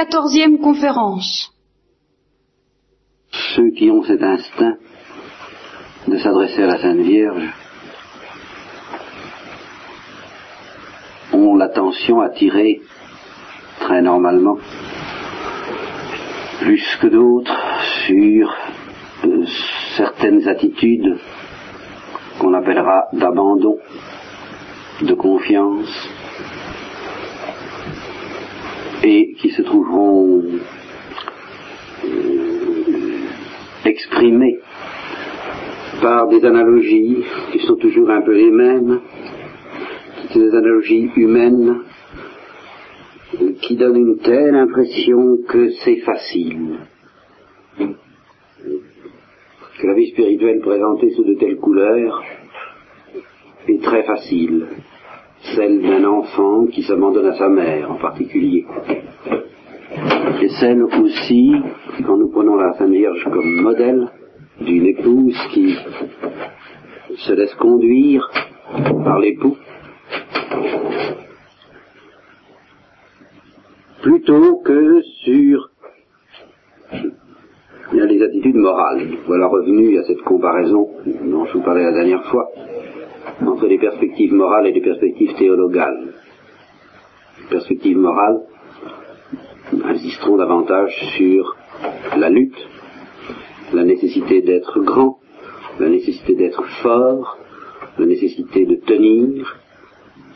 quatorzième conférence. Ceux qui ont cet instinct de s'adresser à la Sainte Vierge ont l'attention attirée très normalement, plus que d'autres, sur euh, certaines attitudes qu'on appellera d'abandon, de confiance, et qui se trouveront euh, exprimées par des analogies qui sont toujours un peu les mêmes, des analogies humaines qui donnent une telle impression que c'est facile, que la vie spirituelle présentée sous de telles couleurs est très facile, celle d'un enfant qui s'abandonne à sa mère en particulier, et celle aussi, quand nous prenons la Sainte Vierge comme modèle, d'une épouse qui se laisse conduire par l'époux plutôt que sur les attitudes morales. Voilà revenu à cette comparaison dont je vous parlais la dernière fois entre les perspectives morales et les perspectives théologales. Les perspectives morales insisteront davantage sur la lutte, la nécessité d'être grand, la nécessité d'être fort, la nécessité de tenir,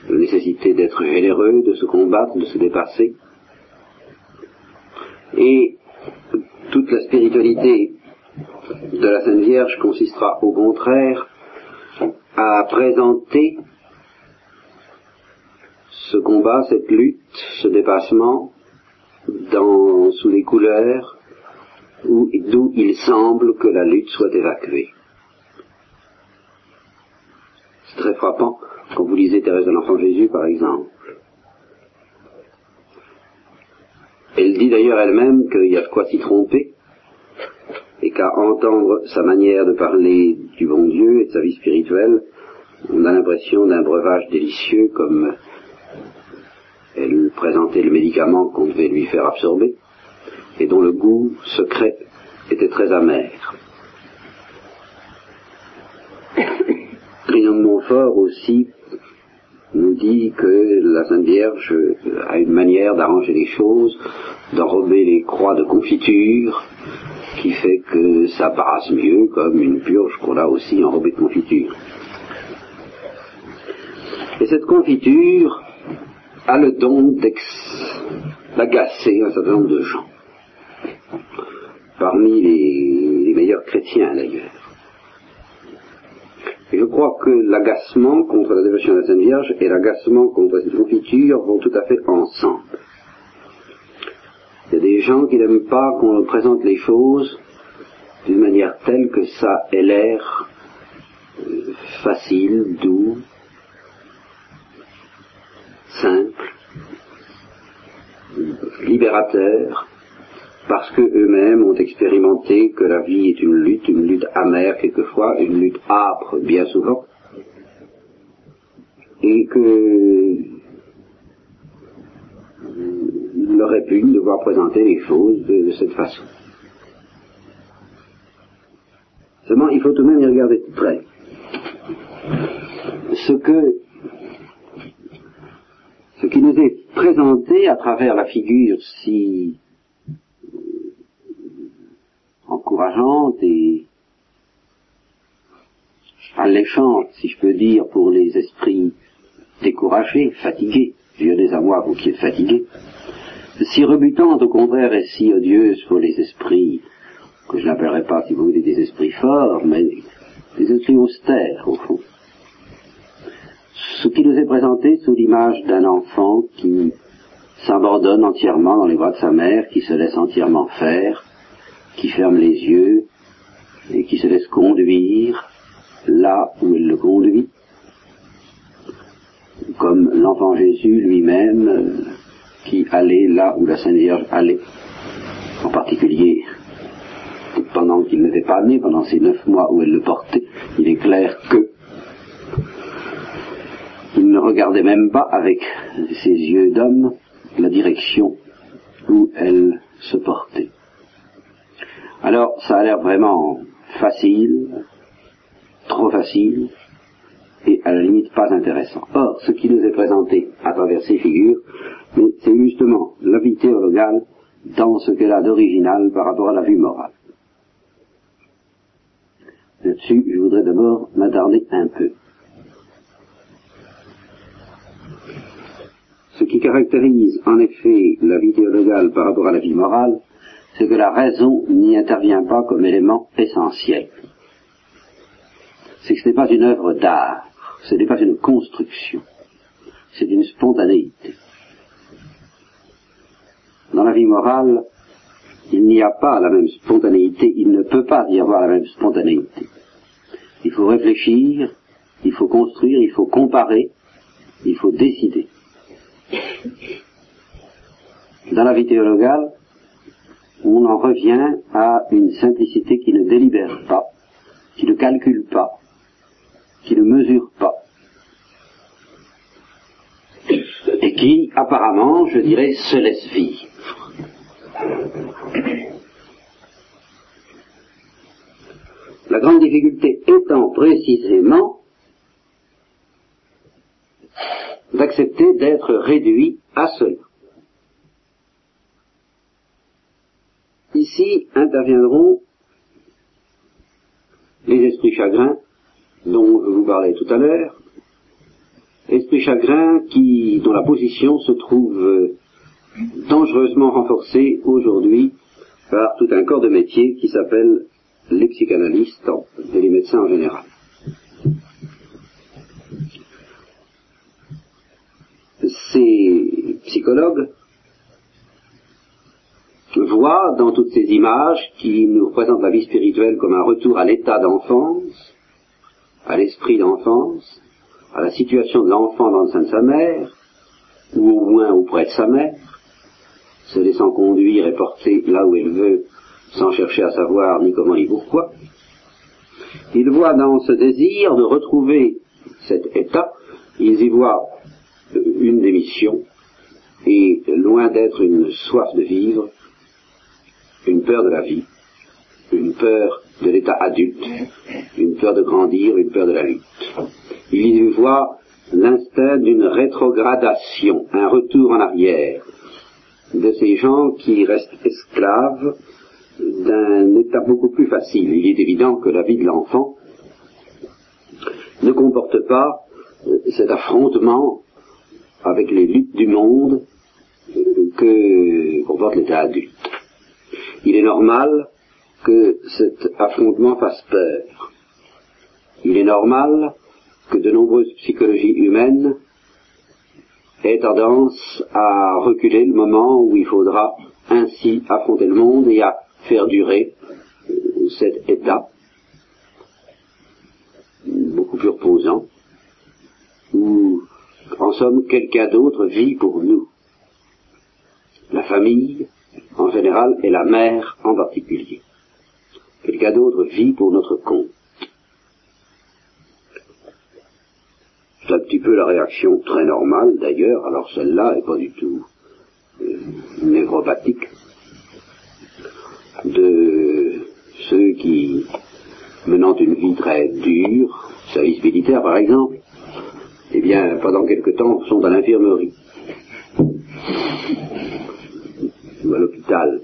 la nécessité d'être généreux, de se combattre, de se dépasser. Et toute la spiritualité de la Sainte Vierge consistera au contraire à présenter ce combat, cette lutte, ce dépassement dans, sous les couleurs d'où il semble que la lutte soit évacuée. C'est très frappant quand vous lisez Thérèse de l'Enfant Jésus, par exemple. Elle dit d'ailleurs elle-même qu'il y a de quoi s'y tromper, qu'à entendre sa manière de parler du bon Dieu et de sa vie spirituelle, on a l'impression d'un breuvage délicieux comme elle présentait le médicament qu'on devait lui faire absorber et dont le goût secret était très amer. Grignon de Montfort aussi nous dit que la Sainte Vierge a une manière d'arranger les choses, d'enrober les croix de confiture, qui fait que ça passe mieux, comme une purge qu'on a aussi enrobée de confiture. Et cette confiture a le don d'agacer un certain nombre de gens, parmi les, les meilleurs chrétiens d'ailleurs. Et je crois que l'agacement contre la dévotion de la Sainte Vierge et l'agacement contre cette confiture vont tout à fait ensemble. Il y a des gens qui n'aiment pas qu'on présente les choses d'une manière telle que ça ait l'air euh, facile, doux, simple, libérateur, parce qu'eux-mêmes ont expérimenté que la vie est une lutte, une lutte amère quelquefois, une lutte âpre bien souvent, et que il aurait pu devoir présenter les choses de, de cette façon. Seulement, il faut tout de même y regarder de près. Ce que ce qui nous est présenté à travers la figure si encourageante et alléchante, si je peux dire, pour les esprits découragés, fatigués, violez à moi, vous qui êtes fatigués, si rebutante au contraire et si odieuse pour les esprits, que je n'appellerai pas, si vous voulez, des esprits forts, mais des esprits austères, au fond. Ce qui nous est présenté sous l'image d'un enfant qui s'abandonne entièrement dans les bras de sa mère, qui se laisse entièrement faire, qui ferme les yeux et qui se laisse conduire là où elle le conduit, comme l'enfant Jésus lui-même qui allait là où la Sainte Vierge allait, en particulier pendant qu'il n'était pas né, pendant ces neuf mois où elle le portait, il est clair que il ne regardait même pas avec ses yeux d'homme la direction où elle se portait. Alors, ça a l'air vraiment facile, trop facile, et à la limite pas intéressant. Or, ce qui nous est présenté à travers ces figures, c'est justement la vie théologale dans ce qu'elle a d'original par rapport à la vie morale. Là-dessus, je voudrais d'abord m'attarder un peu. Ce qui caractérise en effet la vie théologale par rapport à la vie morale, c'est que la raison n'y intervient pas comme élément essentiel. C'est que ce n'est pas une œuvre d'art, ce n'est pas une construction, c'est une spontanéité. Dans la vie morale, il n'y a pas la même spontanéité, il ne peut pas y avoir la même spontanéité. Il faut réfléchir, il faut construire, il faut comparer, il faut décider. Dans la vie théologale, on en revient à une simplicité qui ne délibère pas, qui ne calcule pas, qui ne mesure pas, et qui, apparemment, je dirais, se laisse vivre. La grande difficulté étant précisément d'accepter d'être réduit à cela. Ici interviendront les esprits chagrins dont je vous parlais tout à l'heure, esprits chagrins dont la position se trouve dangereusement renforcée aujourd'hui par tout un corps de métier qui s'appelle les psychanalystes et les médecins en général. Ces psychologues voient dans toutes ces images qui nous représentent la vie spirituelle comme un retour à l'état d'enfance, à l'esprit d'enfance, à la situation de l'enfant dans le sein de sa mère, ou au moins auprès de sa mère, se laissant conduire et porter là où elle veut, sans chercher à savoir ni comment ni pourquoi. Ils voient dans ce désir de retrouver cet état, ils y voient une démission, et loin d'être une soif de vivre, une peur de la vie, une peur de l'état adulte, une peur de grandir, une peur de la lutte. Il y voit l'instinct d'une rétrogradation, un retour en arrière de ces gens qui restent esclaves d'un état beaucoup plus facile. Il est évident que la vie de l'enfant ne comporte pas euh, cet affrontement avec les luttes du monde que comporte l'état adulte. Il est normal que cet affrontement fasse peur. Il est normal que de nombreuses psychologies humaines aient tendance à reculer le moment où il faudra ainsi affronter le monde et à faire durer euh, cet état beaucoup plus reposant, où en somme quelqu'un d'autre vit pour nous. La famille en général et la mère en particulier. Quelqu'un d'autre vit pour notre compte. C'est un petit peu la réaction très normale d'ailleurs, alors celle-là n'est pas du tout euh, névropathique, de ceux qui, menant une vie très dure, service militaire par exemple, eh bien, pendant quelque temps, sont à l'infirmerie ou à l'hôpital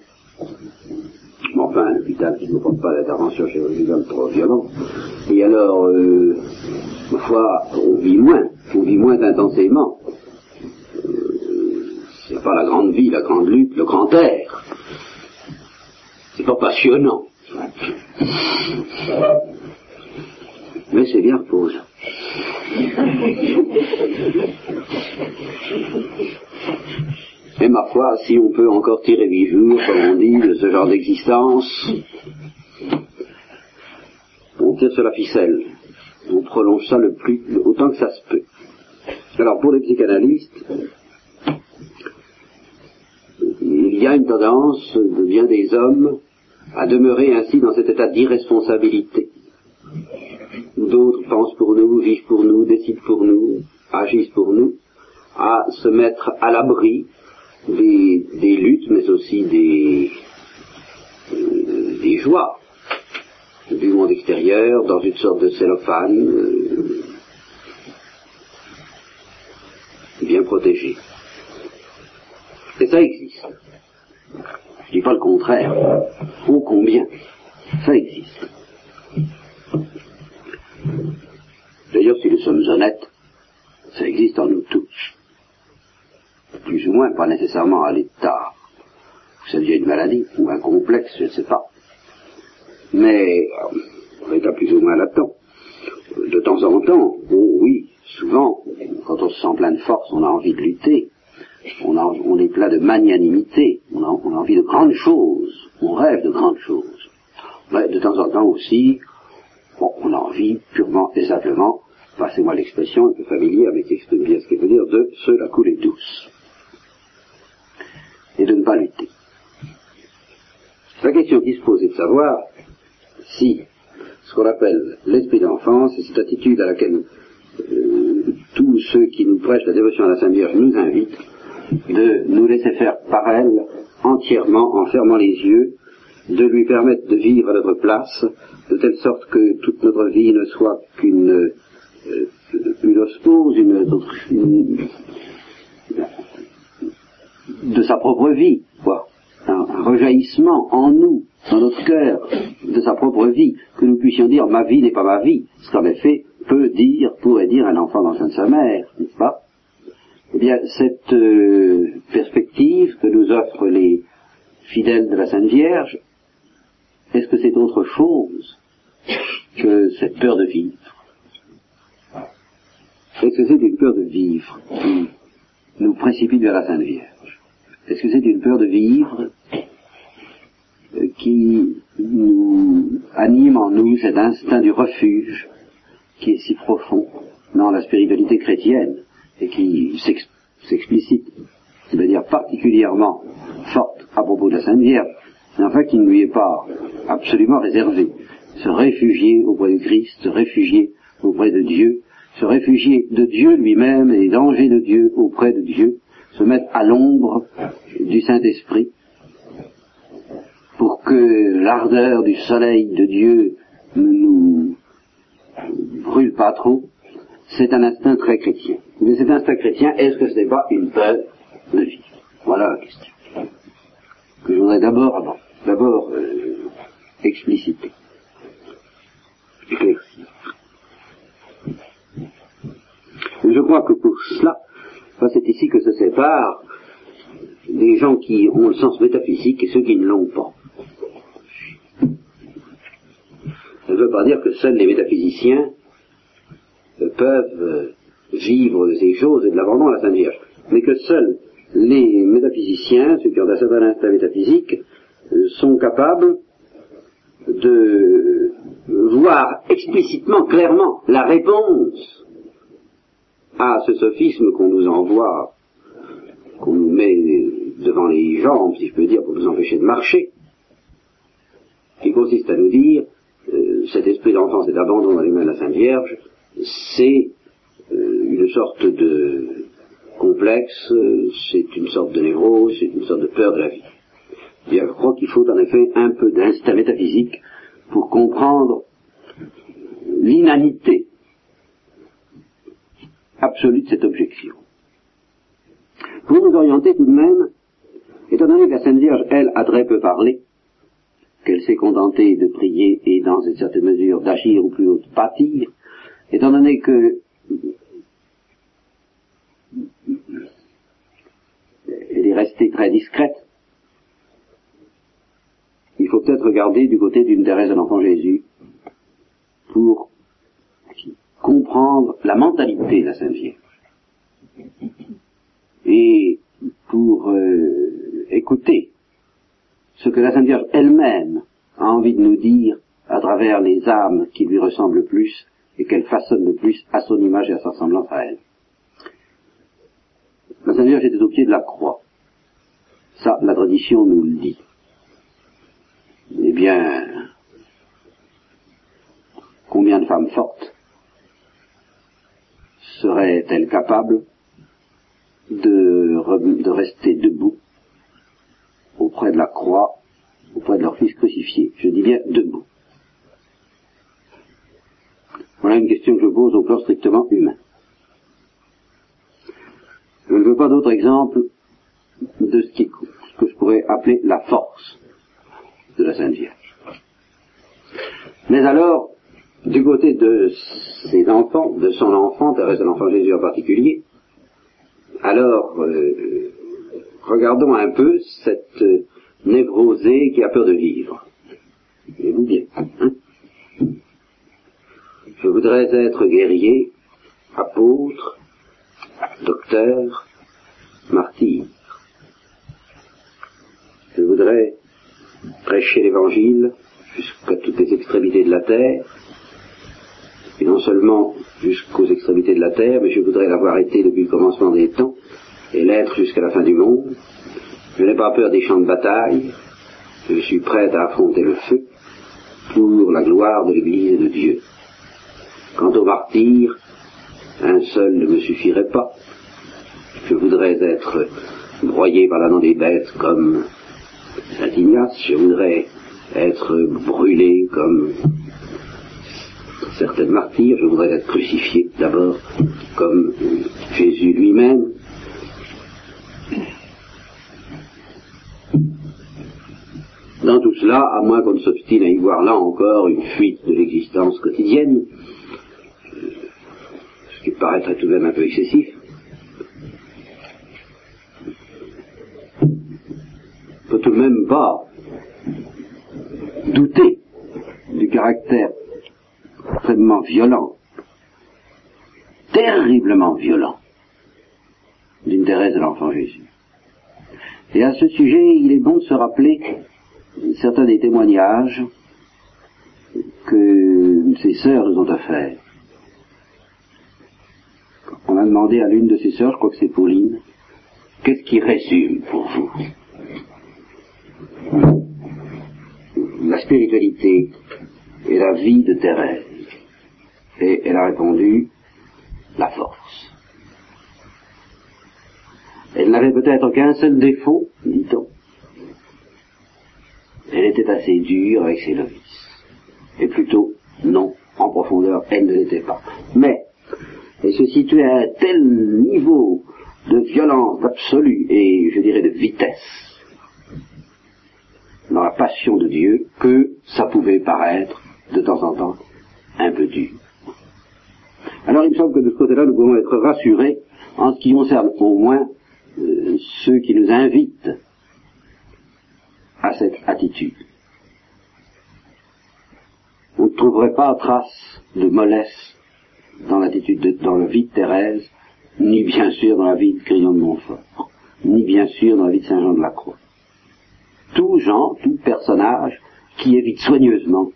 enfin l'hôpital qui ne porte pas d'intervention chirurgicale trop violente. Et alors, euh, ma foi, on vit moins, on vit moins intensément. Euh, c'est pas la grande vie, la grande lutte, le grand air. C'est pas passionnant. Mais c'est bien reposant. Et ma foi, si on peut encore tirer huit jours, comme on dit, de ce genre d'existence, on tire sur la ficelle. On prolonge ça le plus, autant que ça se peut. Alors pour les psychanalystes, il y a une tendance de bien des hommes à demeurer ainsi dans cet état d'irresponsabilité. D'autres pensent pour nous, vivent pour nous, décident pour nous, agissent pour nous, à se mettre à l'abri des, luttes, mais aussi des, euh, des joies du monde extérieur dans une sorte de cellophane euh, bien protégé. Et ça existe. Je dis pas le contraire. Ô combien ça existe. D'ailleurs, si nous sommes honnêtes, ça existe en nous tous. Plus ou moins, pas nécessairement à l'état ça devient une maladie ou un complexe, je ne sais pas. Mais on est à plus ou moins là-dedans. De temps en temps, oh oui, souvent, quand on se sent plein de force, on a envie de lutter. On, on est plein de magnanimité. On a, on envie de grandes choses. On rêve de grandes choses. Mais de temps en temps aussi, on a envie purement et simplement, passez-moi l'expression un peu familière, mais qui exprime bien ce qu'il veut dire, de se la couler douce. Et de ne pas lutter. La question qui se pose est de savoir si ce qu'on appelle l'esprit d'enfance et cette attitude à laquelle euh, tous ceux qui nous prêchent la dévotion à la Sainte Vierge nous invitent, de nous laisser faire par elle entièrement en fermant les yeux, de lui permettre de vivre à notre place, de telle sorte que toute notre vie ne soit qu'une euh, une ospose, une, une, de sa propre vie, quoi. Un, rejaillissement en nous, dans notre cœur, de sa propre vie, que nous puissions dire ma vie n'est pas ma vie, ce qu'en effet peut dire, pourrait dire un enfant dans sa mère, n'est-ce pas? Eh bien, cette euh, perspective que nous offrent les fidèles de la Sainte Vierge, est-ce que c'est autre chose que cette peur de vivre? Est-ce que c'est une peur de vivre qui nous précipite vers la Sainte Vierge? Est-ce que c'est une peur de vivre qui nous anime en nous cet instinct du refuge qui est si profond dans la spiritualité chrétienne et qui s'explicite de manière particulièrement forte à propos de la Sainte Vierge, mais enfin qui ne lui est pas absolument réservé. Se réfugier auprès de Christ, se réfugier auprès de Dieu, se réfugier de Dieu lui-même et des dangers de Dieu auprès de Dieu, se mettre à l'ombre du Saint-Esprit pour que l'ardeur du soleil de Dieu ne nous brûle pas trop, c'est un instinct très chrétien. Mais cet instinct chrétien, est-ce que ce n'est pas une peur de vivre Voilà la question. Que je voudrais d'abord, d'abord euh, expliciter, éclaircir. Je crois que pour cela, c'est ici que se séparent les gens qui ont le sens métaphysique et ceux qui ne l'ont pas. Ça ne veut pas dire que seuls les métaphysiciens peuvent vivre ces choses et de l'abandon à la Sainte Vierge, mais que seuls les métaphysiciens, ceux qui ont un certain instinct métaphysique, sont capables de voir explicitement, clairement, la réponse à ce sophisme qu'on nous envoie, qu'on nous met devant les jambes, si je peux dire, pour nous empêcher de marcher, qui consiste à nous dire, euh, cet esprit d'enfance et d'abandon dans les mains de la Sainte Vierge, c'est euh, une sorte de complexe, c'est une sorte de névrose, c'est une sorte de peur de la vie. Je crois qu'il faut en effet un peu d'instinct métaphysique pour comprendre l'inanité absolue de cette objection. Pour nous orienter tout de même, étant donné que la Sainte Vierge, elle, a très peu parlé, qu'elle s'est contentée de prier et dans une certaine mesure d'agir ou plus haut de pâtir, étant donné que elle est restée très discrète, il faut peut-être regarder du côté d'une Thérèse de l'Enfant Jésus pour comprendre la mentalité de la Sainte Vierge. Et pour euh, écouter ce que la Sainte Vierge elle-même a envie de nous dire à travers les âmes qui lui ressemblent le plus et qu'elle façonne le plus à son image et à sa ressemblance à elle. La Sainte Vierge était au pied de la croix. Ça, la tradition nous le dit. Eh bien, combien de femmes fortes seraient-elles capables de, rester debout auprès de la croix, auprès de leur fils crucifié. Je dis bien debout. Voilà une question que je pose au plan strictement humain. Je ne veux pas d'autres exemples de ce, qui, que je pourrais appeler la force de la Sainte Vierge. Mais alors, du côté de ses enfants, de son enfant, Thérèse de l'Enfant Jésus en particulier, alors euh, regardons un peu cette névrosée qui a peur de vivre. Voyez-vous bien. Hein je voudrais être guerrier, apôtre, docteur, martyr. Je voudrais prêcher l'évangile jusqu'à toutes les extrémités de la terre, et non seulement jusqu'aux extrémités de la terre, mais je voudrais l'avoir été depuis le commencement des temps, et l'être jusqu'à la fin du monde. Je n'ai pas peur des champs de bataille, je suis prêt à affronter le feu pour la gloire de l'Église et de Dieu. Quant au martyr, un seul ne me suffirait pas. Je voudrais être broyé par la dent des bêtes comme Saint Ignace, je voudrais être brûlé comme certains martyrs, je voudrais être crucifié d'abord comme Jésus lui-même. Dans tout cela, à moins qu'on ne s'obstine à y voir là encore une fuite de l'existence quotidienne, ce qui paraîtrait tout de même un peu excessif, peut tout de même pas douter du caractère extrêmement violent, terriblement violent, d'une Thérèse de l'Enfant Jésus. Et à ce sujet, il est bon de se rappeler certains des témoignages que ces sœurs nous ont offerts. On a demandé à l'une de ces sœurs, je crois que c'est Pauline, qu'est-ce qui résume pour vous la spiritualité et la vie de Thérèse? Et elle a répondu, la force. Elle n'avait peut-être qu'un seul défaut, dit-on. Elle était assez dure avec ses novices. Et plutôt, non, en profondeur, elle ne l'était pas. Mais, elle se situait à un tel niveau de violence absolue et, je dirais, de vitesse, dans la passion de Dieu que ça pouvait paraître de temps en temps un peu dur. Alors il me semble que de ce côté-là, nous pouvons être rassurés en ce qui concerne au moins euh, ceux qui nous invitent à cette attitude. On ne trouverait pas trace de mollesse dans l'attitude, de, dans la vie de Thérèse, ni bien sûr dans la vie de Grillon de Montfort, ni bien sûr dans la vie de Saint Jean de la Croix tout genre, tout personnage qui évite soigneusement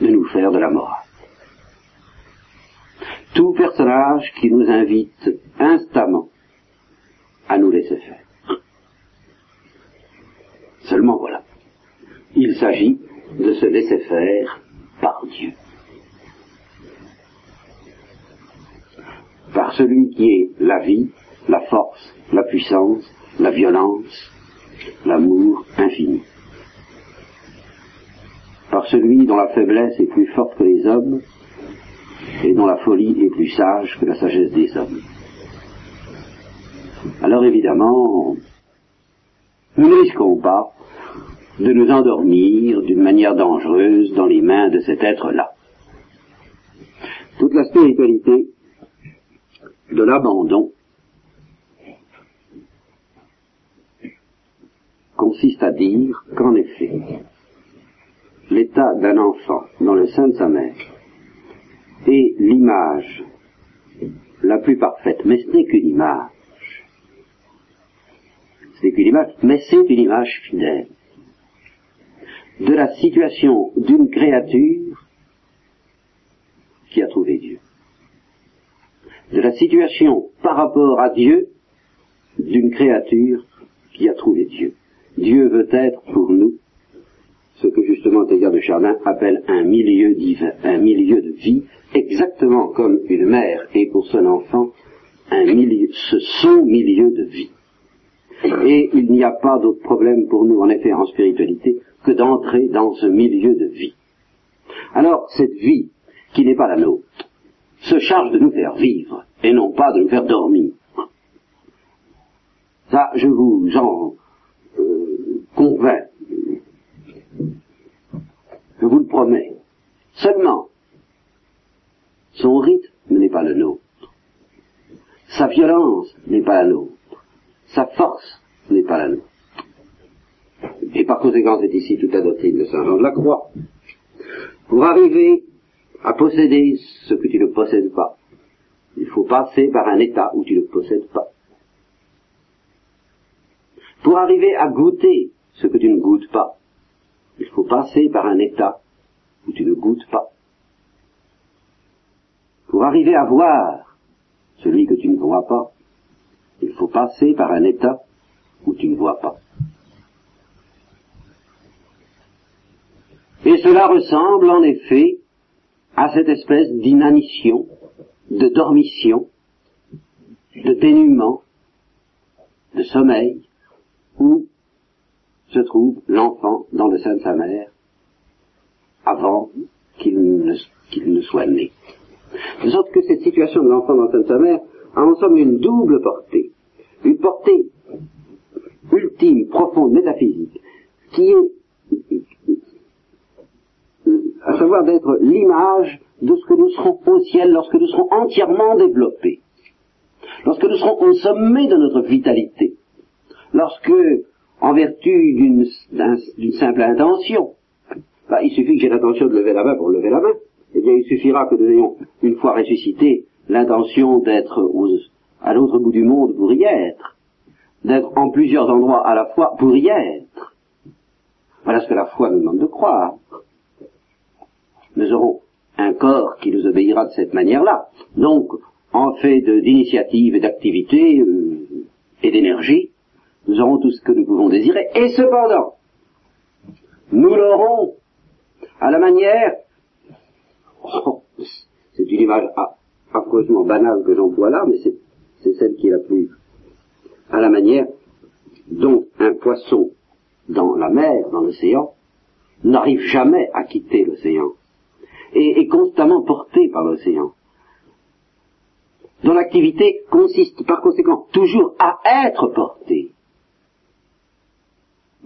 de nous faire de la morale. Tout personnage qui nous invite instamment à nous laisser faire. Seulement voilà, il s'agit de se laisser faire par Dieu. Par celui qui est la vie, la force, la puissance, la violence, l'amour infini. Par celui dont la faiblesse est plus forte que les hommes et dont la folie est plus sage que la sagesse des hommes. Alors évidemment, nous ne risquons pas de nous endormir d'une manière dangereuse dans les mains de cet être-là. Toute la spiritualité de l'abandon consiste à dire qu'en effet, l'état d'un enfant dans le sein de sa mère est l'image la plus parfaite, mais ce n'est qu'une image. Ce n'est qu'une image, mais c'est une image fidèle de la situation d'une créature qui a trouvé Dieu. De la situation par rapport à Dieu d'une créature qui a trouvé Dieu. Dieu veut être pour nous ce que justement Teilhard de Chardin appelle un milieu divin, un milieu de vie, exactement comme une mère est pour son enfant un milieu, ce sont milieu de vie. Et il n'y a pas d'autre problème pour nous, en effet, en spiritualité, que d'entrer dans ce milieu de vie. Alors, cette vie, qui n'est pas la nôtre, se charge de nous faire vivre, et non pas de nous faire dormir. Ça, je vous en euh, convainc. Je vous le promets. Seulement, son rythme n'est pas le nôtre. Sa violence n'est pas la nôtre. Sa force n'est pas la nôtre. Et par conséquent, c'est ici toute la doctrine de Saint Jean de la Croix. Pour arriver à posséder ce que tu ne possèdes pas, il faut passer par un état où tu ne possèdes pas. Pour arriver à goûter ce que tu ne goûtes pas, il faut passer par un état où tu ne goûtes pas. Pour arriver à voir celui que tu ne vois pas, il faut passer par un état où tu ne vois pas. Et cela ressemble en effet à cette espèce d'inanition, de dormition, de dénuement, de sommeil, où se trouve l'enfant dans le sein de sa mère avant qu'il ne, soit né. De sorte que cette situation de l'enfant dans le sein de sa mère a en somme une double portée. Une portée ultime, profonde, métaphysique, qui est à savoir d'être l'image de ce que nous serons au ciel lorsque nous serons entièrement développés, lorsque nous serons au sommet de notre vitalité, lorsque, en vertu d'une simple intention, bah, il suffit que j'ai l'intention de lever la main pour lever la main, eh bien il suffira que nous ayons, une fois ressuscité, l'intention d'être à l'autre bout du monde pour y être, d'être en plusieurs endroits à la fois pour y être. Voilà ce que la foi nous demande de croire. Nous aurons un corps qui nous obéira de cette manière-là. Donc, en fait d'initiative et d'activité euh, et d'énergie, nous aurons tout ce que nous pouvons désirer. Et cependant, nous l'aurons à la manière, oh, c'est une image affreusement banale que j'emploie là, mais c'est celle qui est la plus, à la manière dont un poisson dans la mer, dans l'océan, n'arrive jamais à quitter l'océan et est constamment porté par l'océan, dont l'activité consiste par conséquent toujours à être porté.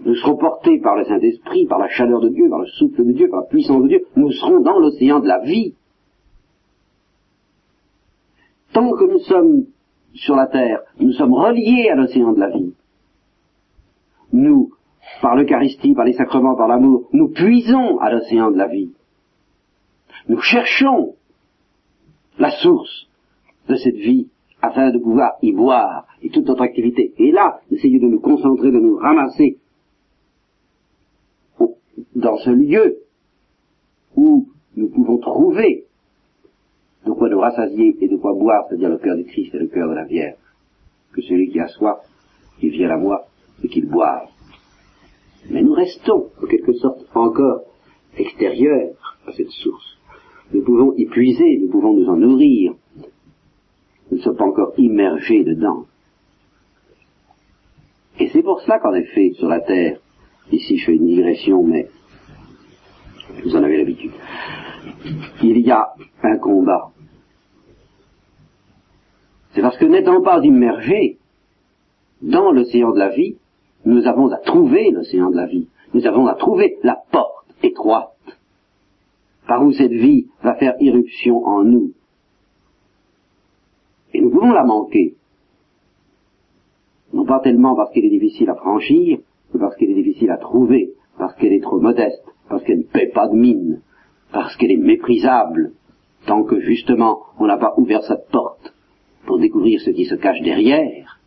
Nous serons portés par le Saint-Esprit, par la chaleur de Dieu, par le souffle de Dieu, par la puissance de Dieu. Nous serons dans l'océan de la vie. Tant que nous sommes sur la terre, nous sommes reliés à l'océan de la vie. Nous, par l'Eucharistie, par les sacrements, par l'amour, nous puisons à l'océan de la vie. Nous cherchons la source de cette vie afin de pouvoir y boire et toute notre activité. Et là, essayer de nous concentrer, de nous ramasser dans ce lieu où nous pouvons trouver de quoi nous rassasier et de quoi boire, c'est-à-dire le cœur du Christ et le cœur de la Vierge, que celui qui a soif, qu'il vienne à moi et qu'il boive. Mais nous restons, en quelque sorte, encore extérieurs à cette source. Nous pouvons y puiser, nous pouvons nous en nourrir. Nous ne sommes pas encore immergés dedans. Et c'est pour cela qu'en effet, sur la terre, ici je fais une digression, mais vous en avez l'habitude, il y a un combat. C'est parce que n'étant pas immergés dans l'océan de la vie, nous avons à trouver l'océan de la vie. Nous avons à trouver la porte étroite par où cette vie va faire irruption en nous. Et nous pouvons la manquer. Non pas tellement parce qu'elle est difficile à franchir, mais parce qu'elle est difficile à trouver, parce qu'elle est trop modeste, parce qu'elle ne paie pas de mine, parce qu'elle est méprisable, tant que justement on n'a pas ouvert cette porte pour découvrir ce qui se cache derrière.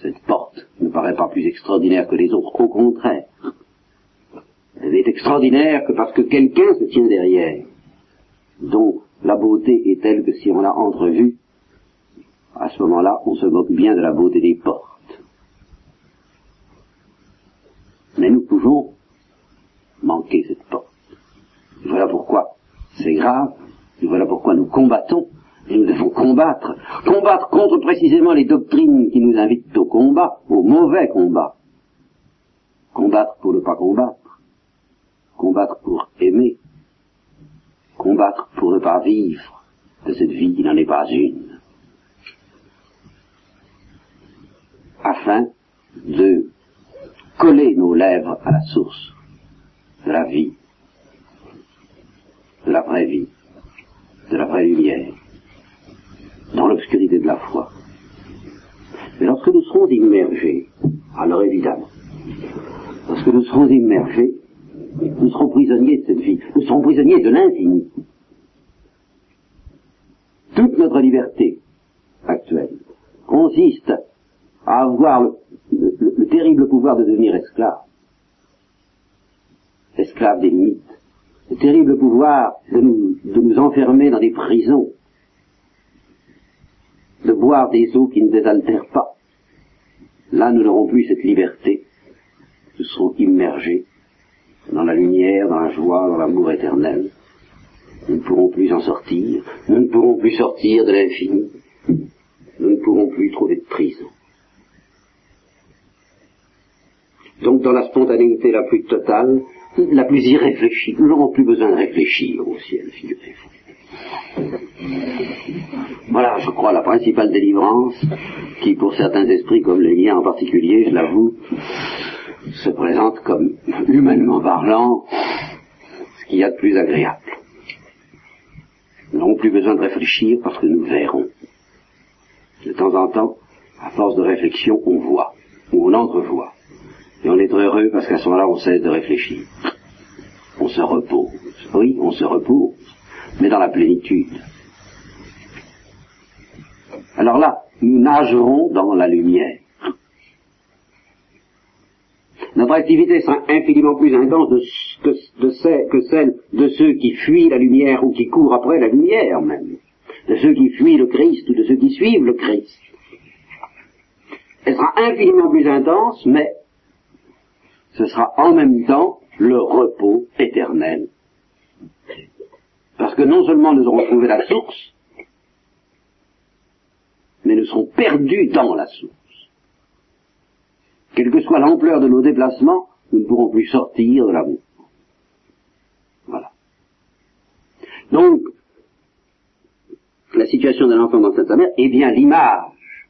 Cette porte ne paraît pas plus extraordinaire que les autres, au contraire. Elle est extraordinaire que parce que quelqu'un se tient derrière, dont la beauté est telle que si on l'a entrevue, à ce moment-là, on se moque bien de la beauté des portes. Mais nous pouvons manquer cette porte. Voilà pourquoi c'est grave, et voilà pourquoi nous combattons Nous devons combattre, combattre contre précisément les doctrines qui nous invitent au combat, au mauvais combat. Combattre pour ne pas combattre, combattre pour aimer, combattre pour ne pas vivre de cette vie qui n'en est pas une, afin de coller nos lèvres à la source de la vie, de la vraie vie, de la vraie lumière, dans l'obscurité de la foi. Mais lorsque nous serons immergés, alors évidemment, lorsque nous serons immergés, nous serons prisonniers de cette vie, nous serons prisonniers de l'infini. Toute notre liberté actuelle consiste à avoir le, le, le terrible pouvoir de devenir esclave. Esclave des limites. Le terrible pouvoir de nous, de nous enfermer dans des prisons. De boire des eaux qui ne désaltèrent pas. Là, nous n'aurons plus cette liberté. Nous serons immergés dans la lumière, dans la joie, dans l'amour éternel. Nous ne pourrons plus en sortir. Nous ne pourrons plus sortir de l'infini. Nous ne pourrons plus trouver de prison. Donc dans la spontanéité la plus totale, la plus irréfléchie, nous n'aurons plus besoin de réfléchir au ciel, figurez-vous. Voilà, je crois, la principale délivrance qui, pour certains esprits comme les miens en particulier, je l'avoue, se présente comme, humainement parlant, ce qu'il y a de plus agréable. Nous n'aurons plus besoin de réfléchir parce que nous verrons. De temps en temps, à force de réflexion, on voit, ou on entrevoit. Et on est heureux parce qu'à ce moment-là, on cesse de réfléchir. On se repose. Oui, on se repose, mais dans la plénitude. Alors là, nous nagerons dans la lumière. Notre activité sera infiniment plus intense que celle de ceux qui fuient la lumière ou qui courent après la lumière même, de ceux qui fuient le Christ ou de ceux qui suivent le Christ. Elle sera infiniment plus intense, mais ce sera en même temps le repos éternel. Parce que non seulement nous aurons trouvé la source, mais nous serons perdus dans la source. Quelle que soit l'ampleur de nos déplacements, nous ne pourrons plus sortir de l'amour. Voilà. Donc, la situation d'un enfant dans sa mère est bien l'image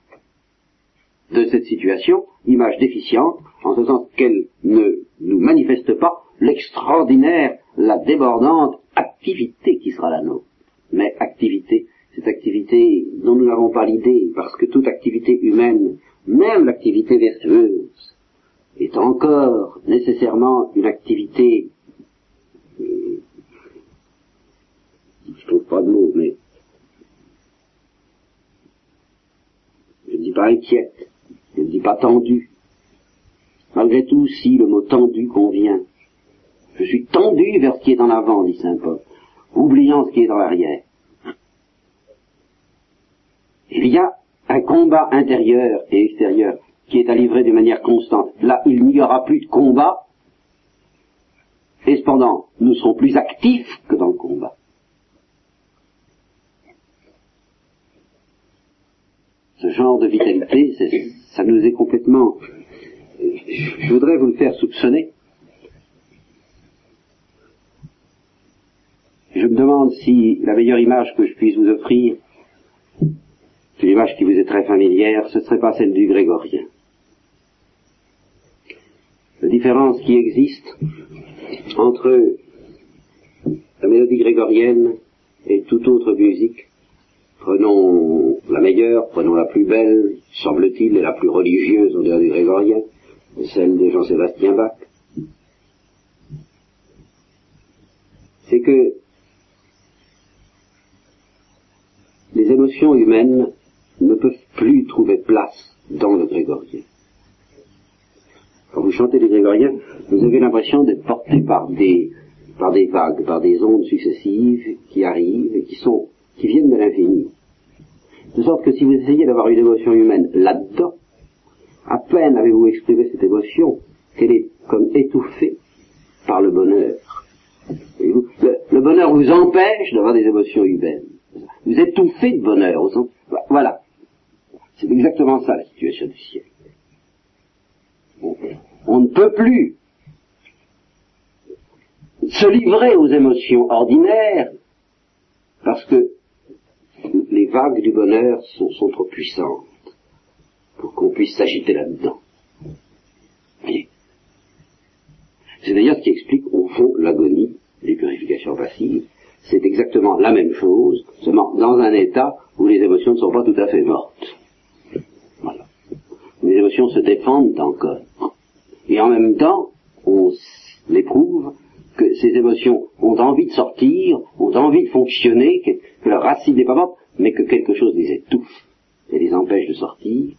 de cette situation, image déficiente, en ce sens qu'elle ne nous manifeste pas l'extraordinaire, la débordante activité qui sera la nôtre. Mais activité, cette activité dont nous n'avons pas l'idée, parce que toute activité humaine, même l'activité vertueuse, est encore nécessairement une activité, euh, je trouve pas de mots, mais je ne dis pas inquiète, je ne dis pas tendue. Malgré tout, si le mot tendu convient, je suis tendu vers ce qui est en avant, dit saint Paul, oubliant ce qui est dans l'arrière. Il y a un combat intérieur et extérieur qui est à livrer de manière constante. Là, il n'y aura plus de combat, et cependant, nous serons plus actifs que dans le combat. Ce genre de vitalité, ça nous est complètement... Je voudrais vous le faire soupçonner. Je me demande si la meilleure image que je puisse vous offrir, c'est l'image qui vous est très familière, ce ne serait pas celle du grégorien. La différence qui existe entre la mélodie grégorienne et toute autre musique, prenons la meilleure, prenons la plus belle, semble-t-il, et la plus religieuse au delà du grégorien, celle de Jean-Sébastien Bach, c'est que les émotions humaines ne peuvent plus trouver place dans le grégorien. Quand vous chantez les grégoriens, vous avez l'impression d'être porté par des, par des vagues, par des ondes successives qui arrivent et qui sont, qui viennent de l'infini. De sorte que si vous essayez d'avoir une émotion humaine là-dedans, à peine avez-vous exprimé cette émotion qu'elle est comme étouffée par le bonheur. Le, bonheur vous empêche d'avoir des émotions humaines. vous étouffez de bonheur. Voilà. C'est exactement ça la situation du ciel. On ne peut plus se livrer aux émotions ordinaires parce que les vagues du bonheur sont, trop puissantes pour qu'on puisse s'agiter là-dedans. C'est d'ailleurs ce qui explique au fond l'agonie des purifications passives. C'est exactement la même chose, seulement dans un état où les émotions ne sont pas tout à fait mortes. Voilà. Les émotions se défendent encore. Et en même temps, on éprouve que ces émotions ont envie de sortir, ont envie de fonctionner, que, leur racine n'est pas morte, mais que quelque chose les étouffe et les empêche de sortir,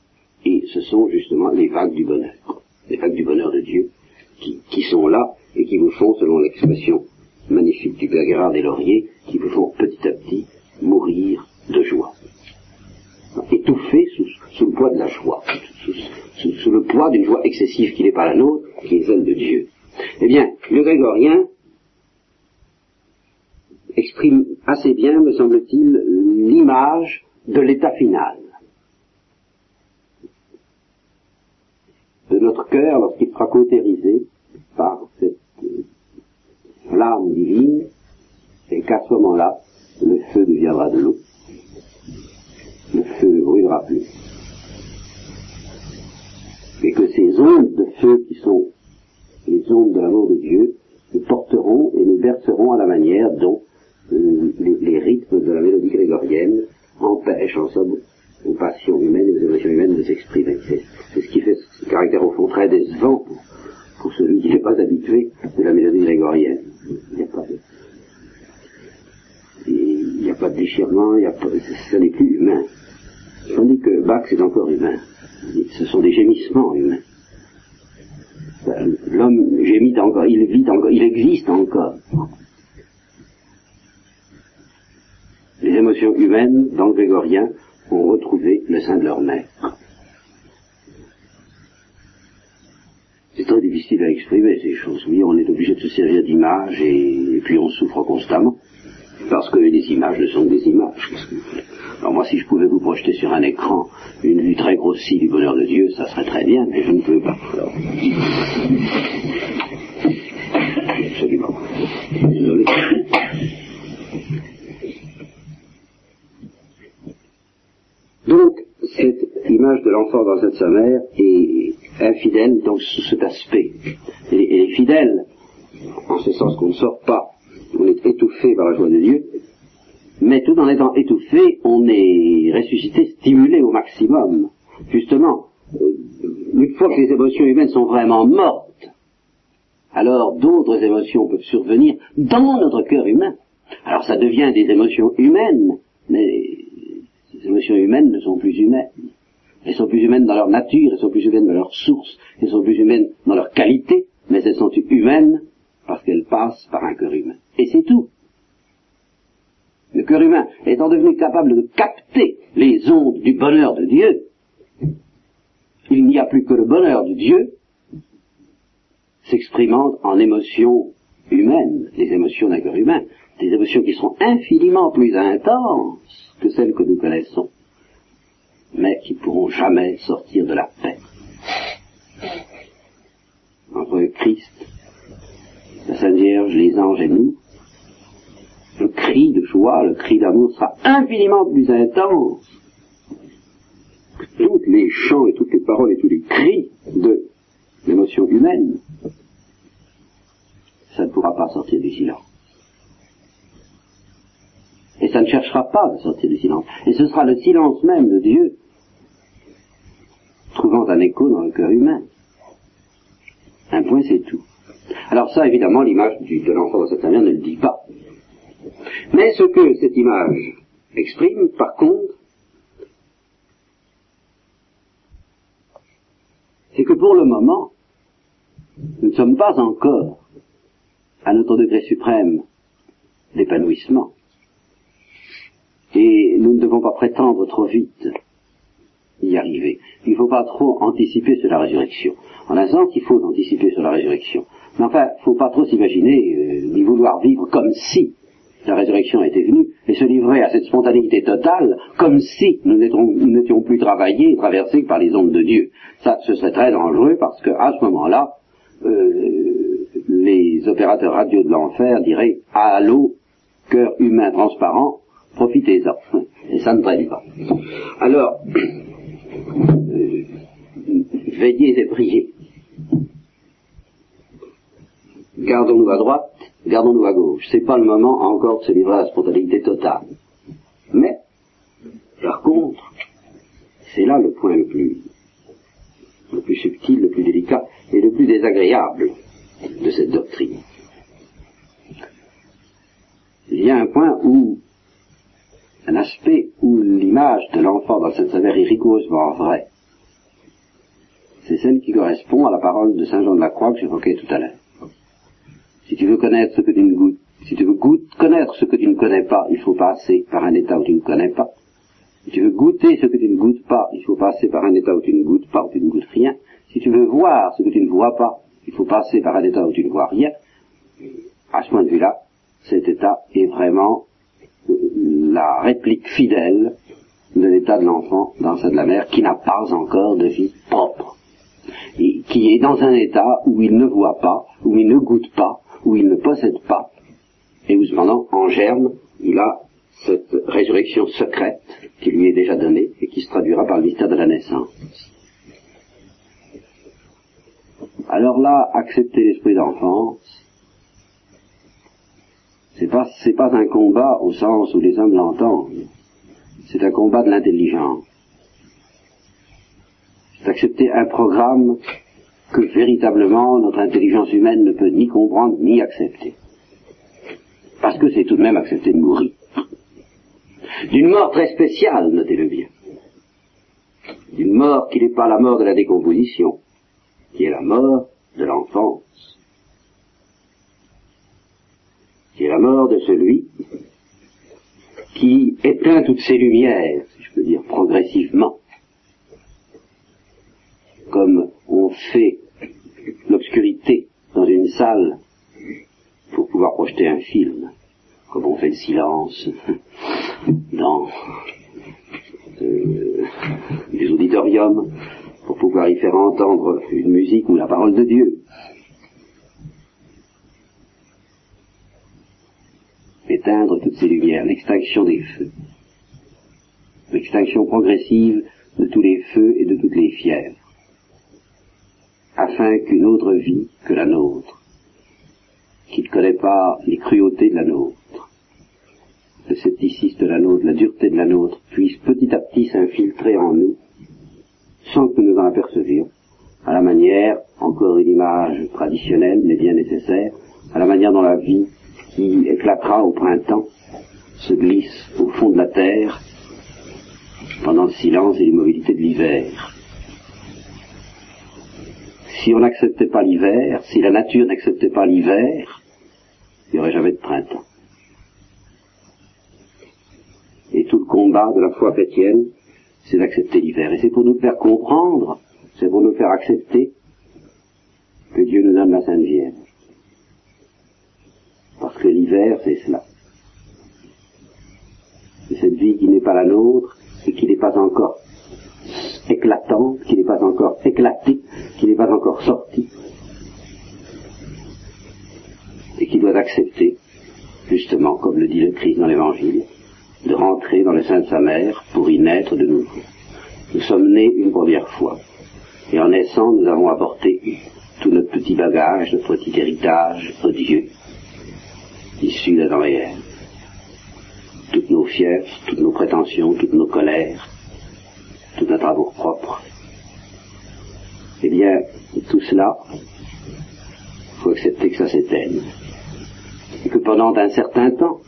et ce sont justement les vagues du bonheur, les vagues du bonheur de Dieu, qui, sont là et qui vous font, selon l'expression magnifique du Père des Lauriers, qui vous font petit à petit mourir de joie. Étouffés sous, le poids de la joie, sous le poids d'une joie excessive qui n'est pas la nôtre, qui est celle de Dieu. Eh bien, le grégorien exprime assez bien, me semble-t-il, l'image de l'état final. de notre cœur lorsqu'il sera cautérisé par cette euh, flamme divine, et qu'à ce moment-là, le feu deviendra de l'eau. Le feu ne brûlera plus. Et que ces ondes de feu qui sont les ondes de l'amour de Dieu nous porteront et nous berceront à la manière dont euh, les, rythmes de la mélodie grégorienne empêchent en somme aux passions humaines et aux émotions humaines de s'exprimer. C'est ce qui fait ce caractère au fond très décevant pour, celui qui n'est pas habitué de la mélodie grégorienne. Il n'y a pas de, il a pas de déchirement, il ça n'est plus humain. Tandis que Bach c'est encore humain. Ce sont des gémissements humains. L'homme gémit encore, il vit encore, il existe encore. Les émotions humaines, dans le grégorien, ont retrouvé le sein de leur mère. C'est très difficile à exprimer ces choses. Oui, on est obligé de se servir d'images et, puis on souffre constamment. Parce que les images ne sont que des images. Alors moi, si je pouvais vous projeter sur un écran une vue très grossie du bonheur de Dieu, ça serait très bien, mais je ne peux pas. Absolument. Désolé. Donc, cette image de l'enfant dans cette sa mère est infidèle donc sous cet aspect. Elle, elle est fidèle, en ce sens qu'on ne sort pas, on est étouffé par la joie de Dieu, mais tout en étant étouffé, on est ressuscité, stimulé au maximum. Justement, euh, une fois que les émotions humaines sont vraiment mortes, alors d'autres émotions peuvent survenir dans notre cœur humain. Alors ça devient des émotions humaines, mais les émotions humaines ne sont plus humaines. Elles sont plus humaines dans leur nature, elles sont plus humaines dans leur source, elles sont plus humaines dans leur qualité, mais elles sont humaines parce qu'elles passent par un cœur humain. Et c'est tout. Le cœur humain étant devenu capable de capter les ondes du bonheur de Dieu, il n'y a plus que le bonheur de Dieu s'exprimant en émotions humaines, les émotions d'un cœur humain, des émotions qui sont infiniment plus intenses que celles que nous connaissons, mais qui ne pourront jamais sortir de la paix. Entre Christ, la Sainte Vierge, les anges et nous, le cri de joie, le cri d'amour sera infiniment plus intense que tous les chants et toutes les paroles et tous les cris de l'émotion humaine. Ça ne pourra pas sortir du silence. Et ça ne cherchera pas à sortir du silence. Et ce sera le silence même de Dieu, trouvant un écho dans le cœur humain. Un point, c'est tout. Alors ça, évidemment, l'image de l'enfant dans cette mère ne le dit pas. Mais ce que cette image exprime, par contre, c'est que pour le moment, nous ne sommes pas encore à notre degré suprême d'épanouissement. Et nous ne devons pas prétendre trop vite Il ne faut pas trop anticiper sur la résurrection. En un sens, il faut anticiper sur la résurrection. Mais enfin, il ne faut pas trop s'imaginer, euh, ni vouloir vivre comme si la résurrection était venue, et se livrer à cette spontanéité totale, comme si nous n'étions plus travaillés et traversés par les ondes de Dieu. Ça, ce serait très dangereux parce qu'à ce moment-là, euh, les opérateurs radio de l'enfer diraient Allô, cœur humain transparent, profitez-en. Et ça ne traîne pas. Alors, euh, veillez et priez. Gardons-nous à droite, gardons-nous à gauche. C'est pas le moment encore de se livrer à la spontanéité totale. Mais, par contre, c'est là le point le plus, le plus subtil, le plus délicat et le plus désagréable de cette doctrine. Il y a un point où, un aspect où l'image de l'enfant dans cette saveur est rigoureusement vraie. C'est celle qui correspond à la parole de Saint Jean de la Croix que j'évoquais tout à l'heure. Si tu veux connaître ce que tu ne goûtes, si tu veux connaître ce que tu ne connais pas, il faut passer par un état où tu ne connais pas. Si tu veux goûter ce que tu ne goûtes pas, il faut passer par un état où tu ne goûtes pas, où tu ne goûtes rien. Si tu veux voir ce que tu ne vois pas, il faut passer par un état où tu ne vois rien. À ce point de vue-là, cet état est vraiment la réplique fidèle de l'état de l'enfant dans celle de la mère qui n'a pas encore de vie propre. Et qui est dans un état où il ne voit pas, où il ne goûte pas, où il ne possède pas, et où cependant, en germe, il a cette résurrection secrète qui lui est déjà donnée et qui se traduira par le mystère de la naissance. Alors là, accepter l'esprit d'enfance, c'est pas, c'est pas un combat au sens où les hommes l'entendent. C'est un combat de l'intelligence. C'est accepter un programme que véritablement notre intelligence humaine ne peut ni comprendre ni accepter. Parce que c'est tout de même accepter de mourir. D'une mort très spéciale, notez-le bien. D'une mort qui n'est pas la mort de la décomposition, qui est la mort de l'enfance, qui est la mort de celui qui éteint toutes ses lumières, si je peux dire, progressivement, comme on fait l'obscurité dans une salle pour pouvoir projeter un film, comme on fait le silence dans euh, les auditoriums pour pouvoir y faire entendre une musique ou la parole de Dieu. Éteindre toutes ces lumières, l'extinction des feux, l'extinction progressive de tous les feux et de toutes les fièvres afin qu'une autre vie que la nôtre, qui ne connaît pas les cruautés de la nôtre, le scepticisme de la nôtre, la dureté de la nôtre, puisse petit à petit s'infiltrer en nous, sans que nous en apercevions, à la manière, encore une image traditionnelle mais bien nécessaire, à la manière dont la vie qui éclatera au printemps se glisse au fond de la terre pendant le silence et l'immobilité de l'hiver si on n'acceptait pas l'hiver, si la nature n'acceptait pas l'hiver, il n'y aurait jamais de printemps. Et tout le combat de la foi chrétienne, c'est d'accepter l'hiver. Et c'est pour nous faire comprendre, c'est pour nous faire accepter que Dieu nous donne la Sainte Vierge. C'est cela. C'est cette vie qui n'est pas la nôtre et qui n'est pas encore éclatante, qui n'est pas encore éclatée, qui n'est pas encore sortie, et qui doit accepter, justement, comme le dit le Christ dans l'Évangile, de rentrer dans le sein de sa mère pour y naître de nouveau. Nous sommes nés une première fois, et en naissant, nous avons apporté tout notre petit bagage, notre petit héritage odieux, issu d'Adam et Ève. Toutes nos fièvres, toutes nos prétentions, toutes nos colères, tout notre amour propre. Eh bien, tout cela, il faut accepter que ça s'éteigne. Et que pendant un certain temps,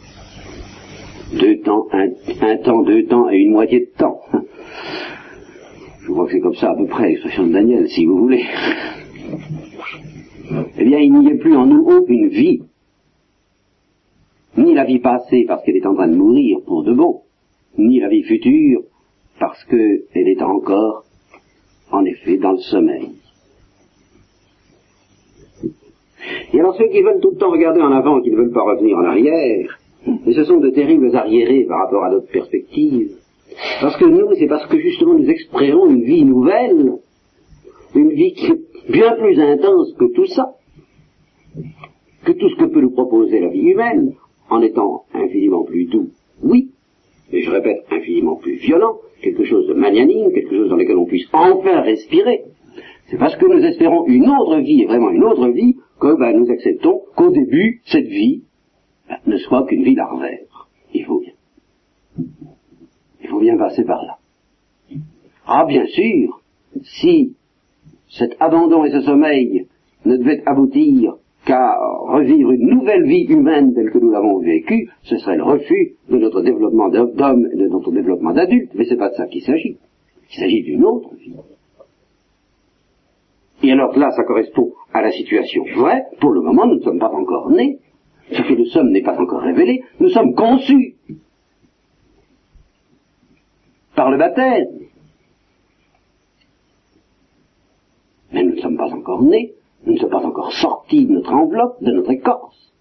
deux temps, un, temps, deux temps et une moitié de temps, je crois que c'est comme ça à peu près l'expression de Daniel, si vous voulez, eh bien, il n'y ait plus en nous aucune vie, ni la vie passée parce qu'elle est en train de mourir pour de bon, ni la vie future parce qu'elle est encore, en effet, dans le sommeil. Et alors ceux qui veulent tout le temps regarder en avant, qui ne veulent pas revenir en arrière, Et ce sont de terribles arriérés par rapport à notre perspective. Parce que nous, c'est parce que justement nous exprimons une vie nouvelle, une vie bien plus intense que tout ça, que tout ce que peut nous proposer la vie humaine, en étant infiniment plus doux, oui, mais je répète, infiniment plus violent, quelque chose de magnanime, quelque chose dans lequel on puisse enfin respirer. C'est parce que nous espérons une autre vie, et vraiment une autre vie, que ben, nous acceptons qu'au début, cette vie ben, ne soit qu'une vie larvaire. Il faut bien. Il faut bien passer par là. Ah, bien sûr, si cet abandon et ce sommeil ne devaient aboutir qu'à revivre une nouvelle vie humaine telle que nous l'avons vécue, ce serait le refus de notre développement d'homme et de notre développement d'adulte. Mais c'est pas de ça qu'il s'agit. Il s'agit d'une autre vie. Et alors là, ça correspond à la situation vraie. Pour le moment, nous ne sommes pas encore nés. Ce que nous sommes n'est pas encore révélé. Nous sommes conçus par le baptême. Mais nous ne sommes pas encore nés. Nous ne sommes pas encore sortis de notre enveloppe, de notre écorce.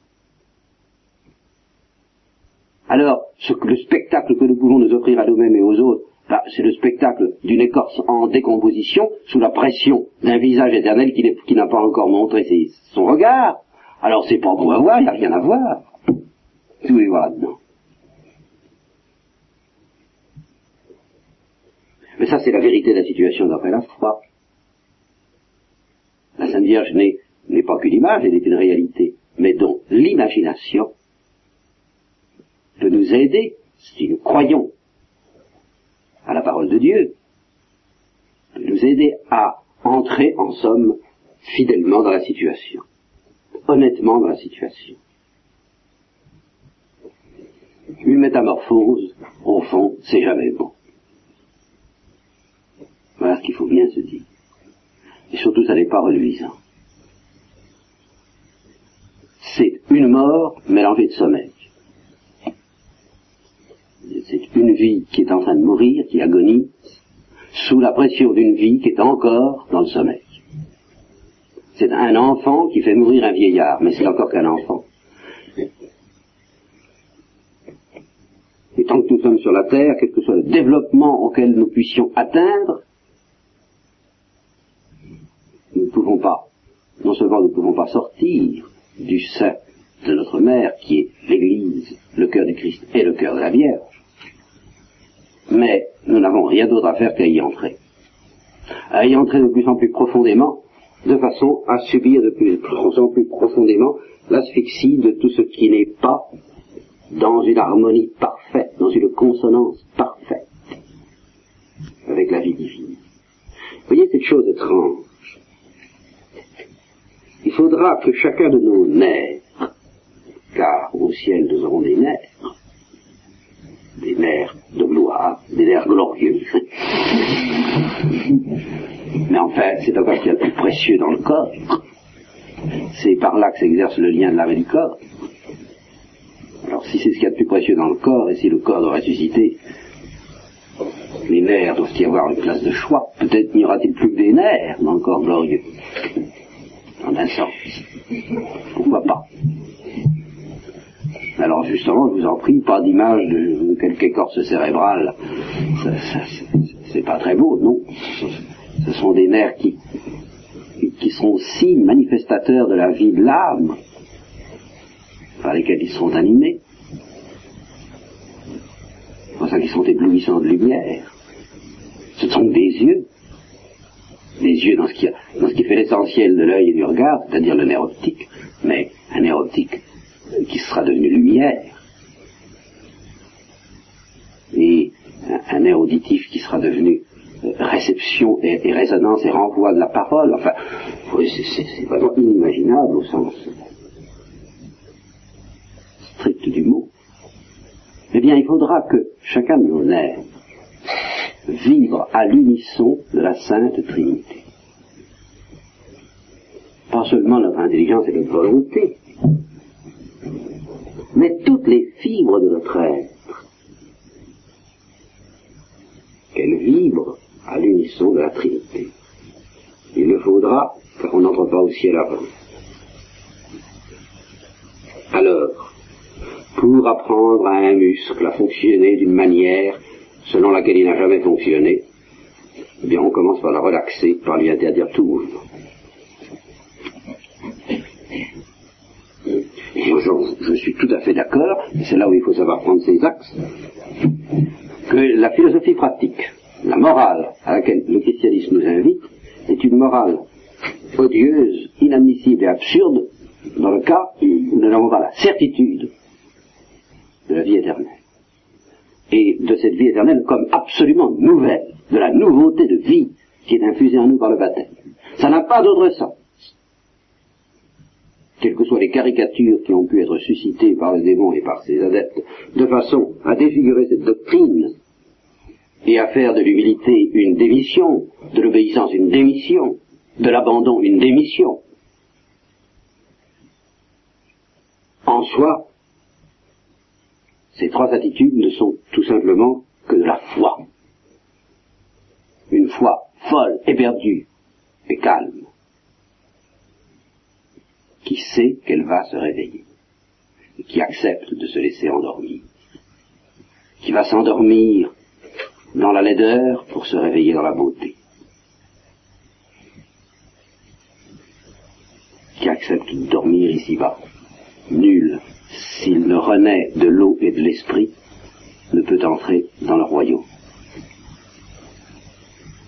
Alors, le spectacle que nous pouvons nous offrir à nous-mêmes et aux autres, bah, c'est le spectacle d'une écorce en décomposition sous la pression d'un visage éternel qui, n'a pas encore montré son regard. Alors c'est pas bon à voir, il n'y a rien à voir. Vous voulez voir là-dedans. Mais ça, c'est la vérité de la situation d'après la foi. La Sainte Vierge n'est pas qu'une image, elle est une réalité, mais dont l'imagination peut nous aider, si nous croyons à la parole de Dieu, peut nous aider à entrer, en somme, fidèlement dans la situation, honnêtement dans la situation. Une métamorphose, au fond, c'est jamais bon. Voilà ce qu'il faut bien se dire. Et surtout, ça n'est pas reluisant. C'est une mort mélangée de sommeil. C'est une vie qui est en train de mourir, qui agonise, sous la pression d'une vie qui est encore dans le sommeil. C'est un enfant qui fait mourir un vieillard, mais c'est encore qu'un enfant. Et tant que nous sommes sur la Terre, quel que soit le développement auquel nous puissions atteindre, nous ne pouvons pas, non seulement nous ne pouvons pas sortir du sein de notre mère, qui est l'Église, le cœur du Christ et le cœur de la Vierge, mais nous n'avons rien d'autre à faire qu'à y entrer. À y entrer de plus en plus profondément, de façon à subir de plus en plus profondément l'asphyxie de tout ce qui n'est pas dans une harmonie parfaite, dans une consonance parfaite avec la vie divine. Vous voyez cette chose étrange il faudra que chacun de nos nerfs, car au ciel nous aurons des nerfs, des nerfs de gloire, des nerfs glorieux. Mais enfin, c'est encore ce qu'il y a de plus précieux dans le corps. C'est par là que s'exerce le lien de l'âme et du corps. Alors si c'est ce qu'il y a de plus précieux dans le corps, et si le corps doit ressusciter, les nerfs doivent y avoir une place de choix. Peut-être n'y aura-t-il plus que des nerfs dans le corps glorieux en un sens. Pourquoi pas Alors justement, je vous en prie, pas d'image de quelque écorce cérébrale. C'est pas très beau, non? Ce sont des nerfs qui, qui sont si manifestateurs de la vie de l'âme par lesquels ils sont animés. C'est pour ça qu'ils sont éblouissants de lumière. Ce sont des yeux les yeux dans ce qui, fait l'essentiel de l'œil et du regard, c'est-à-dire le nerf optique, mais un nerf optique qui sera devenu lumière, et un, nerf auditif qui sera devenu euh, réception et, résonance et renvoi de la parole. Enfin, c'est vraiment inimaginable au sens strict du mot. Eh bien, il faudra que chacun de nos nerfs vivre à l'unisson de la Sainte Trinité. Pas seulement notre intelligence et notre volonté, mais toutes les fibres de notre être, qu'elles vibrent à l'unisson de la Trinité. Il le faudra, car on n'entre pas au ciel avant. Alors, pour apprendre à un muscle à fonctionner d'une manière selon laquelle il n'a jamais fonctionné, eh bien on commence par la relaxer, par lui interdire tout mouvement. je, suis tout à fait d'accord, c'est là où il faut savoir prendre ses axes, que la philosophie pratique, la morale à laquelle le christianisme nous invite, est une morale odieuse, inadmissible et absurde dans le cas où nous n'avons pas la certitude de la vie éternelle. Et de cette vie éternelle comme absolument nouvelle, de la nouveauté de vie qui est infusée en nous par le baptême. Ça n'a pas d'autre sens. Quelles que soient les caricatures qui ont pu être suscitées par les démons et par ses adeptes, de façon à défigurer cette doctrine et à faire de l'humilité une démission, de l'obéissance une démission, de l'abandon une démission. En soi, ces trois attitudes ne sont tout simplement que de la foi. Une foi folle, éperdue et calme, qui sait qu'elle va se réveiller, et qui accepte de se laisser endormir, qui va s'endormir dans la laideur pour se réveiller dans la beauté, qui accepte de dormir ici-bas. Nul, s'il ne renaît de l'eau et de l'esprit, ne peut entrer dans le royaume.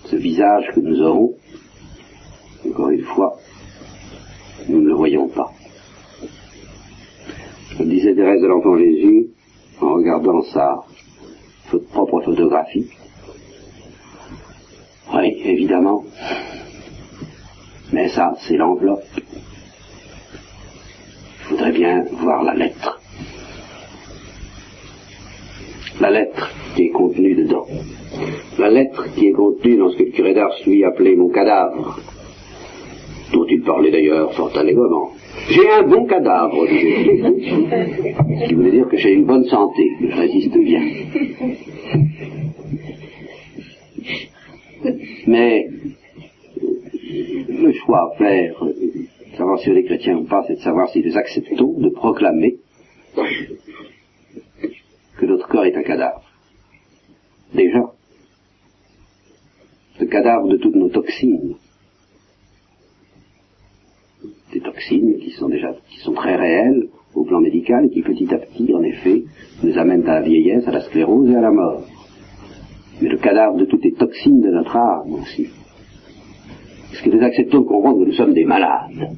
Ce visage que nous aurons, encore une fois, nous ne le voyons pas. Comme disait Thérèse de l'Enfant Jésus, en regardant sa propre photographie, oui, évidemment, mais ça, c'est l'enveloppe bien voir la lettre. La lettre qui est contenue dedans. La lettre qui est contenue dans ce que le curé d'Ars lui appelait mon cadavre, dont il parlait d'ailleurs fort allègrement. J'ai un bon cadavre, Ce qui voulait dire que j'ai une bonne santé, que je résiste bien. Mais le choix à faire savoir si on est chrétien ou pas, c'est de savoir si nous acceptons de proclamer que notre corps est un cadavre. Déjà, le cadavre de toutes nos toxines. Des toxines qui sont déjà, qui sont très réelles au plan médical et qui petit à petit, en effet, nous amènent à la vieillesse, à la sclérose et à la mort. Mais le cadavre de toutes les toxines de notre âme aussi. Est-ce que nous acceptons de comprendre que nous sommes des malades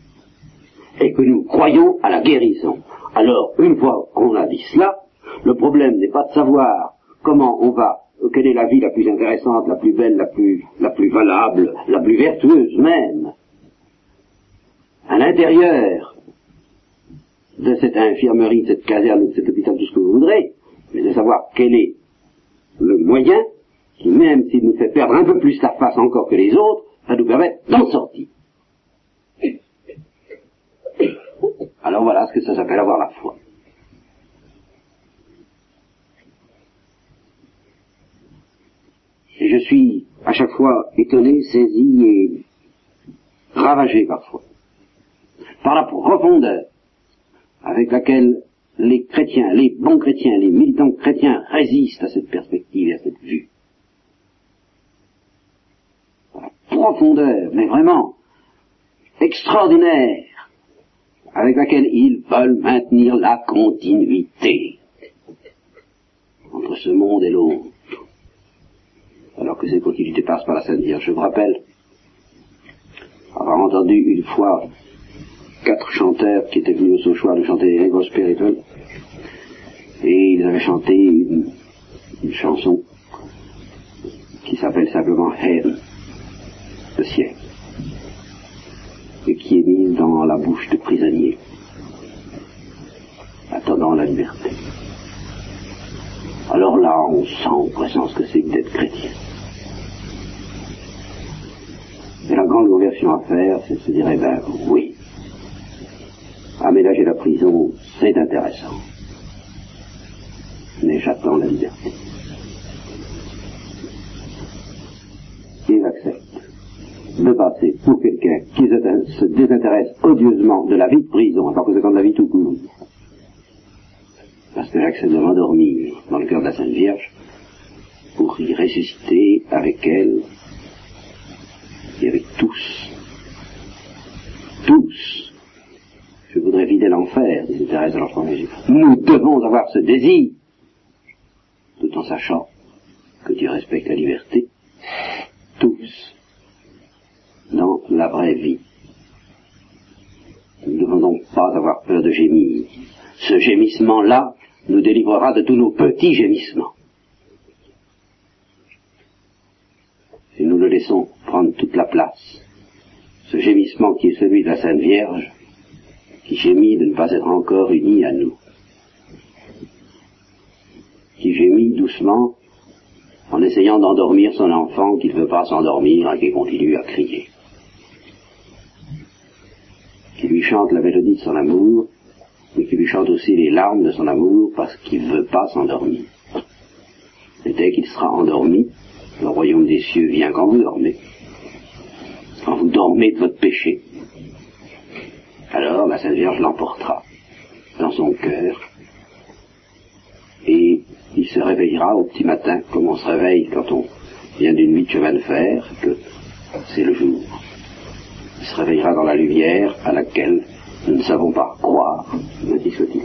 et que nous croyons à la guérison. Alors, une fois qu'on a dit cela, le problème n'est pas de savoir comment on va, quelle est la vie la plus intéressante, la plus belle, la plus, la plus valable, la plus vertueuse même, à l'intérieur de cette infirmerie, de cette caserne, de cet hôpital, tout ce que vous voudrez, mais de savoir quel est le moyen qui, même s'il nous fait perdre un peu plus la face encore que les autres, va nous permettre d'en sortir. Alors voilà ce que ça s'appelle avoir la foi. Et je suis à chaque fois étonné, saisi et ravagé parfois par la profondeur avec laquelle les chrétiens, les bons chrétiens, les militants chrétiens résistent à cette perspective et à cette vue. La profondeur, mais vraiment extraordinaire avec laquelle ils veulent maintenir la continuité entre ce monde et l'autre. Alors que cette continuité passe par la Sainte Vierge. Je vous rappelle avoir entendu une fois quatre chanteurs qui étaient venus au Sauchoir de chanter les gospel et ils avaient chanté une, chanson qui s'appelle simplement Hell, le ciel et qui est mise dans la bouche de prisonniers, attendant la liberté. Alors là, on sent en présence que c'est d'être chrétien. Et la grande conversion à faire, c'est de se dire, eh ben oui, aménager la prison, c'est intéressant. Mais j'attends la liberté. Et j'accepte de passer pour quelqu'un qui se désintéresse odieusement de la vie de prison, à c'est de la vie tout court. Parce que j'accepte de m'endormir dans le cœur de la Sainte Vierge pour y ressusciter avec elle et avec tous. Tous. Je voudrais vider l'enfer, disait Thérèse de l'Enfant Jésus. Nous devons avoir ce désir, tout en sachant que Dieu respecte la liberté, tous, dans la vraie vie. Nous ne devons donc pas avoir peur de gémir. Ce gémissement-là nous délivrera de tous nos petits gémissements. Si nous le laissons prendre toute la place, ce gémissement qui est celui de la Sainte Vierge, qui gémit de ne pas être encore unie à nous, qui gémit doucement en essayant d'endormir son enfant qui ne veut pas s'endormir et qui continue à crier, qui lui chante la mélodie de son amour, mais qui lui chante aussi les larmes de son amour parce qu'il ne veut pas s'endormir. Et dès qu'il sera endormi, le royaume des cieux vient quand vous dormez, quand vous dormez de votre péché. Alors la Sainte Vierge l'emportera dans son cœur et il se réveillera au petit matin comme on se réveille quand on vient d'une nuit de chemin de fer, que c'est le jour. Se réveillera dans la lumière à laquelle nous ne savons pas croire, dit soit-il.